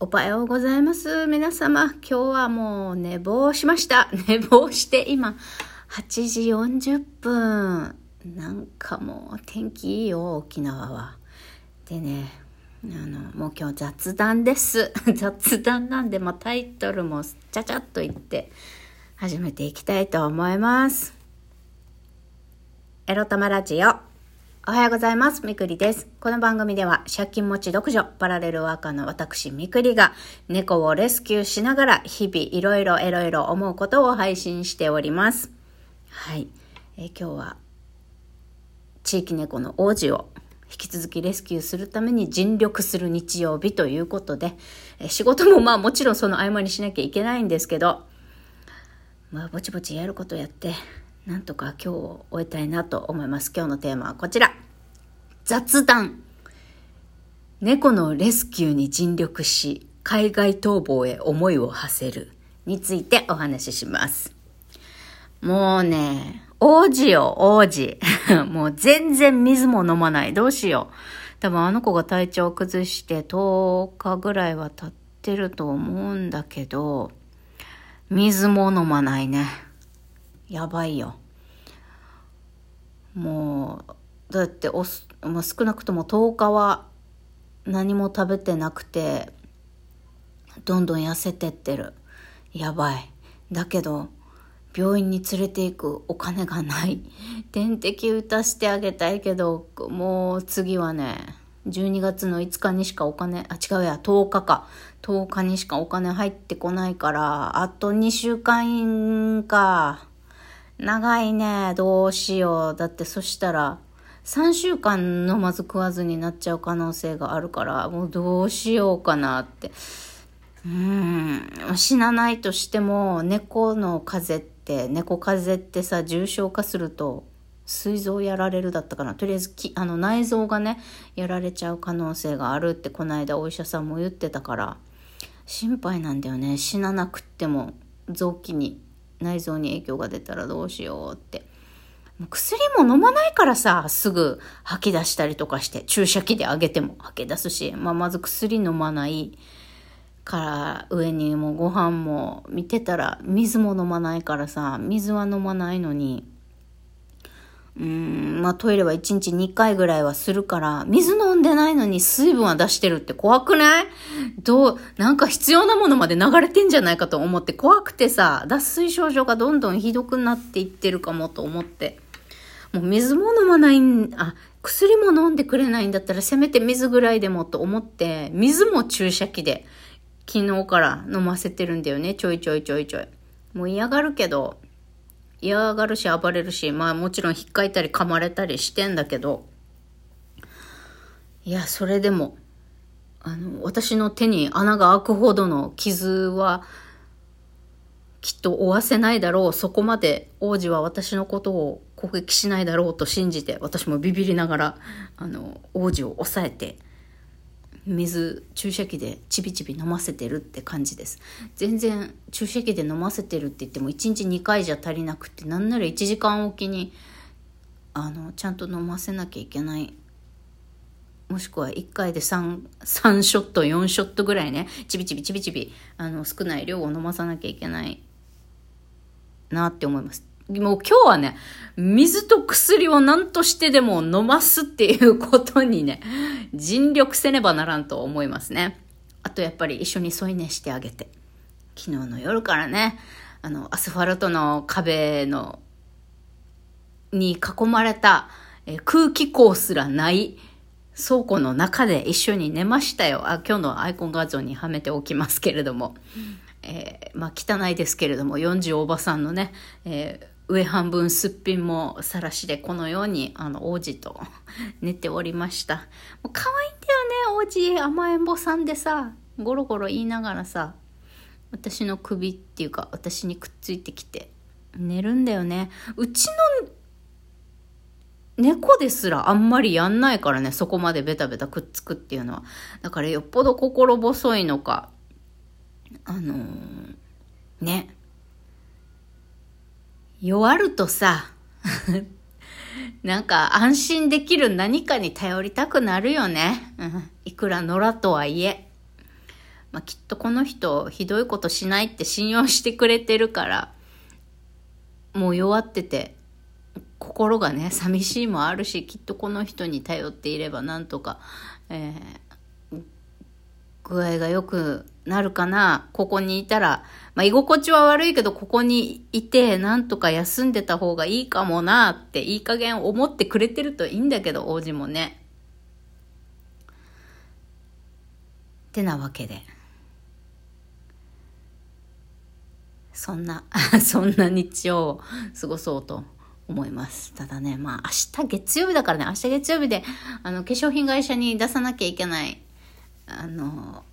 おはようございます。皆様、今日はもう寝坊しました。寝坊して今、8時40分。なんかもう天気いいよ、沖縄は。でね、あの、もう今日雑談です。雑談なんで、まあ、タイトルもちゃちゃっと言って始めていきたいと思います。エロ玉ラジオ。おはようございます。みくりです。この番組では借金持ち独女、パラレルワーカーの私みくりが猫をレスキューしながら日々いろいろいろいろ思うことを配信しております。はい。え今日は地域猫の王子を引き続きレスキューするために尽力する日曜日ということで、え仕事もまあもちろんその合間にしなきゃいけないんですけど、まあぼちぼちやることやって、なんとか今日を終えたいなと思います。今日のテーマはこちら。雑談。猫のレスキューに尽力し、海外逃亡へ思いを馳せる。についてお話しします。もうね、王子よ、王子。もう全然水も飲まない。どうしよう。多分あの子が体調を崩して10日ぐらいは経ってると思うんだけど、水も飲まないね。やばいよ。もう、だっておす、まあ、少なくとも10日は何も食べてなくて、どんどん痩せてってる。やばい。だけど、病院に連れて行くお金がない。点滴打たしてあげたいけど、もう次はね、12月の5日にしかお金、あ、違うや、10日か。10日にしかお金入ってこないから、あと2週間か。長いね。どうしよう。だってそしたら、3週間飲まず食わずになっちゃう可能性があるから、もうどうしようかなって。うん、死なないとしても、猫の風邪って、猫風邪ってさ、重症化すると、膵臓やられるだったかな。とりあえずき、あの、内臓がね、やられちゃう可能性があるって、この間お医者さんも言ってたから、心配なんだよね。死ななくっても、臓器に、内臓に影響が出たらどうしようって。もう薬も飲まないからさ、すぐ吐き出したりとかして、注射器であげても吐き出すし、まあ、まず薬飲まない。から上にもうご飯も見てたら水も飲まないからさ水は飲まないのにうーんまあトイレは1日2回ぐらいはするから水飲んでないのに水分は出してるって怖くない？どうなんか必要なものまで流れてんじゃないかと思って怖くてさ脱水症状がどんどんひどくなっていってるかもと思ってもう水も飲まないんあ薬も飲んでくれないんだったらせめて水ぐらいでもと思って水も注射器で昨日から飲ませてるんだよね。ちょいちょいちょいちょい。もう嫌がるけど、嫌がるし暴れるし、まあもちろん引っかいたり噛まれたりしてんだけど、いや、それでも、あの、私の手に穴が開くほどの傷は、きっと負わせないだろう。そこまで王子は私のことを攻撃しないだろうと信じて、私もビビりながら、あの、王子を抑えて、水注射器でちびちび飲ませてるって感じです。全然注射器で飲ませてるって言っても1日2回じゃ足りなくてなんなら1時間おきにあのちゃんと飲ませなきゃいけない。もしくは1回で 3, 3ショット4ショットぐらいねちびちびちびちびあの少ない量を飲まさなきゃいけない。なって思いますもう今日はね、水と薬を何としてでも飲ますっていうことにね、尽力せねばならんと思いますね。あとやっぱり一緒に添い寝してあげて。昨日の夜からね、あの、アスファルトの壁の、に囲まれた、え空気口すらない倉庫の中で一緒に寝ましたよ。あ、今日のアイコン画像にはめておきますけれども。えーまあ汚いですけれども、40おばさんのね、えー上半分すっぴんもさらしでこのようにあの王子と 寝ておりました。もう可愛いんだよね王子甘えん坊さんでさゴロゴロ言いながらさ私の首っていうか私にくっついてきて寝るんだよね。うちの猫ですらあんまりやんないからねそこまでベタベタくっつくっていうのは。だからよっぽど心細いのかあのーね弱るとさ、なんか安心できる何かに頼りたくなるよね。うん、いくら野良とはいえ。まあ、きっとこの人ひどいことしないって信用してくれてるから、もう弱ってて、心がね、寂しいもあるし、きっとこの人に頼っていればなんとか、えー、具合が良くなるかな？ここにいたら、まあ、居心地は悪いけど、ここにいて、なんとか休んでた方がいいかもなって、いい加減思ってくれてるといいんだけど、王子もね。ってなわけで。そんな、そんな日曜を過ごそうと思います。ただね、まあ明日月曜日だからね、明日月曜日で、あの、化粧品会社に出さなきゃいけない、あの、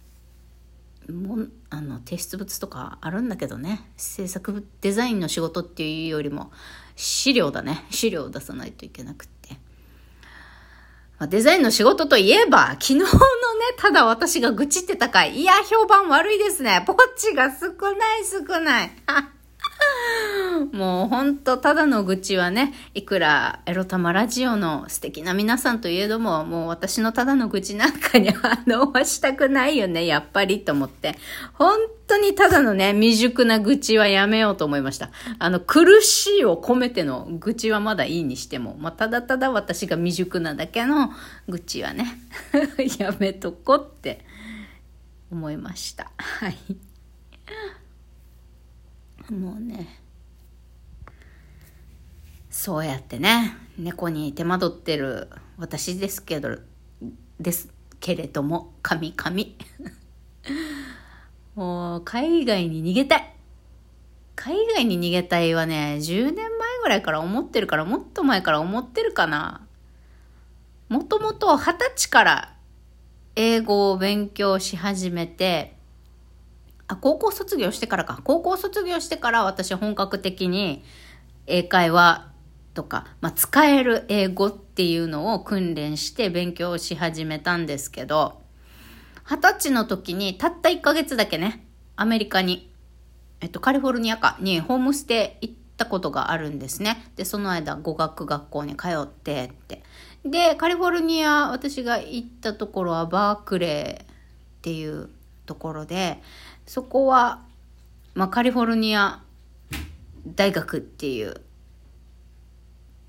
もあの提出物とかあるんだけどね。制作デザインの仕事っていうよりも資料だね。資料を出さないといけなくって、まあ、デザインの仕事といえば昨日のねただ私が愚痴ってたかいいや評判悪いですね。ポッチが少ない少ない。もうほんと、ただの愚痴はね、いくらエロ玉ラジオの素敵な皆さんといえども、もう私のただの愚痴なんかに反応はしたくないよね、やっぱりと思って。本当にただのね、未熟な愚痴はやめようと思いました。あの、苦しいを込めての愚痴はまだいいにしても、まあ、ただただ私が未熟なだけの愚痴はね、やめとこって思いました。はい。もうねそうやってね猫に手間取ってる私ですけどですけれども神々。もう海外に逃げたい。海外に逃げたいはね10年前ぐらいから思ってるからもっと前から思ってるかな。もともと二十歳から英語を勉強し始めてあ、高校卒業してからか。高校卒業してから私本格的に英会話とか、まあ、使える英語っていうのを訓練して勉強し始めたんですけど、二十歳の時にたった1ヶ月だけね、アメリカに、えっと、カリフォルニアかにホームステイ行ったことがあるんですね。で、その間語学学校に通ってって。で、カリフォルニア、私が行ったところはバークレーっていうところで、そこは、まあ、カリフォルニア大学っていう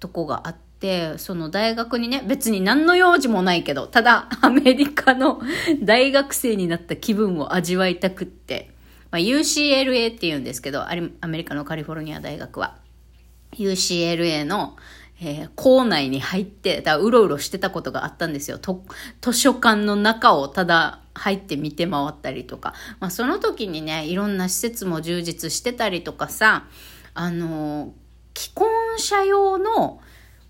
とこがあって、その大学にね、別に何の用事もないけど、ただアメリカの 大学生になった気分を味わいたくって、まあ、UCLA って言うんですけど、アメリカのカリフォルニア大学は。UCLA の、えー、校内に入って、だうろうろしてたことがあったんですよ。と図書館の中をただ入って見て回ったりとか。まあ、その時にね、いろんな施設も充実してたりとかさ、あのー、既婚者用の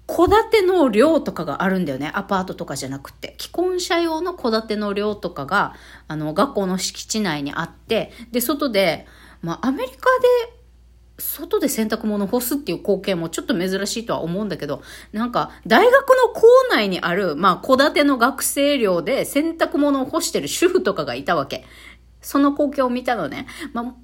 戸建ての寮とかがあるんだよね。アパートとかじゃなくて。既婚者用の戸建ての寮とかが、あの、学校の敷地内にあって、で、外で、まあ、アメリカで外で洗濯物干すっていう光景もちょっと珍しいとは思うんだけど、なんか、大学の校内にある、まあ、戸建ての学生寮で洗濯物を干してる主婦とかがいたわけ。その光景を見たのね。ま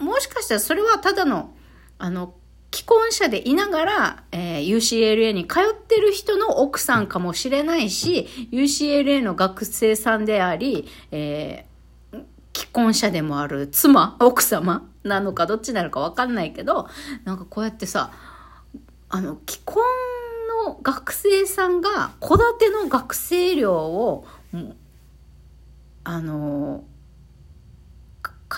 あ、もしかしたらそれはただの、あの、既婚者でいながら、えー、UCLA に通ってる人の奥さんかもしれないし、UCLA の学生さんであり、えー、既婚者でもある妻、奥様なのかどっちなのかわかんないけど、なんかこうやってさ、あの、既婚の学生さんが戸建ての学生寮を、あの、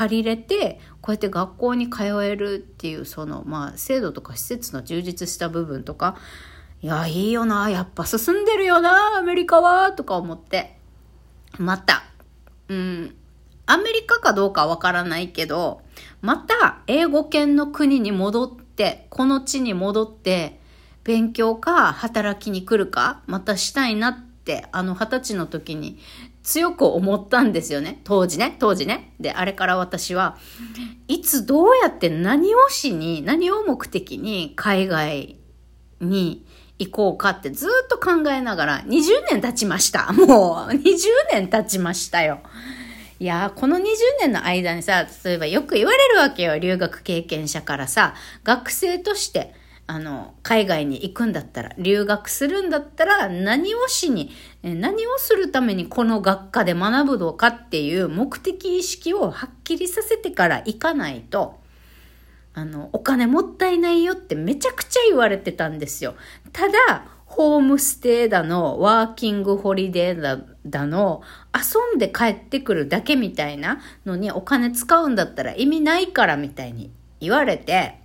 借りれて、こうやって学校に通えるっていう、その、まあ、制度とか施設の充実した部分とか、いや、いいよな、やっぱ進んでるよな、アメリカは、とか思って。また、うん、アメリカかどうかわからないけど、また英語圏の国に戻って、この地に戻って、勉強か働きに来るか、またしたいなって、あの二十歳の時に強く思ったんですよね。当時ね、当時ね。で、あれから私は、いつどうやって何をしに、何を目的に海外に行こうかってずっと考えながら20年経ちました。もう20年経ちましたよ。いやこの20年の間にさ、例えばよく言われるわけよ。留学経験者からさ、学生として、あの、海外に行くんだったら、留学するんだったら、何をしに、何をするためにこの学科で学ぶのかっていう目的意識をはっきりさせてから行かないと、あの、お金もったいないよってめちゃくちゃ言われてたんですよ。ただ、ホームステイだの、ワーキングホリデーだだの、遊んで帰ってくるだけみたいなのにお金使うんだったら意味ないからみたいに言われて、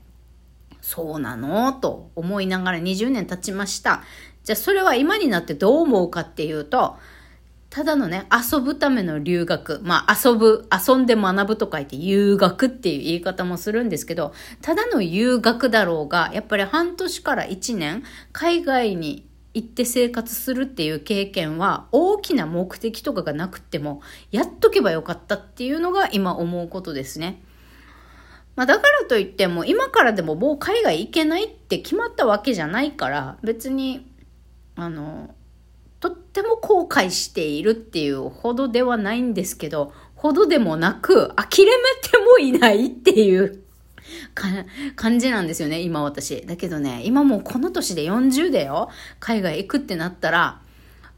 そうなの？と思いながら20年経ちました。じゃあそれは今になってどう思うかっていうと、ただのね、遊ぶための留学。まあ遊ぶ、遊んで学ぶと書いて遊学っていう言い方もするんですけど、ただの遊学だろうが、やっぱり半年から1年、海外に行って生活するっていう経験は大きな目的とかがなくてもやっとけばよかったっていうのが今思うことですね。まあ、だからといっても、今からでももう海外行けないって決まったわけじゃないから、別に、あの、とっても後悔しているっていうほどではないんですけど、ほどでもなく、諦めてもいないっていうか感じなんですよね、今私。だけどね、今もうこの年で40でよ、海外行くってなったら、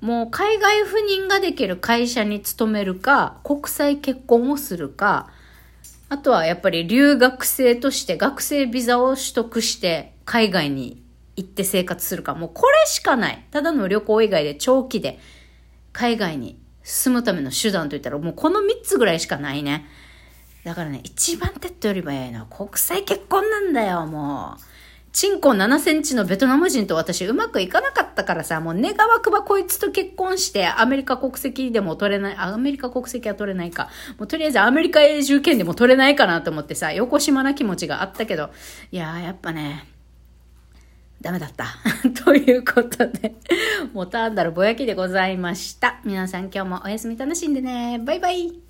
もう海外赴任ができる会社に勤めるか、国際結婚をするか、あとはやっぱり留学生として学生ビザを取得して海外に行って生活するか。もうこれしかない。ただの旅行以外で長期で海外に住むための手段といったらもうこの3つぐらいしかないね。だからね、一番手っ取り早いのは国際結婚なんだよ、もう。チンコ7センチのベトナム人と私うまくいかなかったからさ、もう願わくばこいつと結婚してアメリカ国籍でも取れない、アメリカ国籍は取れないか。もうとりあえずアメリカ永住権でも取れないかなと思ってさ、横島な気持ちがあったけど、いやーやっぱね、ダメだった。ということで、もう単なるぼやきでございました。皆さん今日もお休み楽しんでね。バイバイ。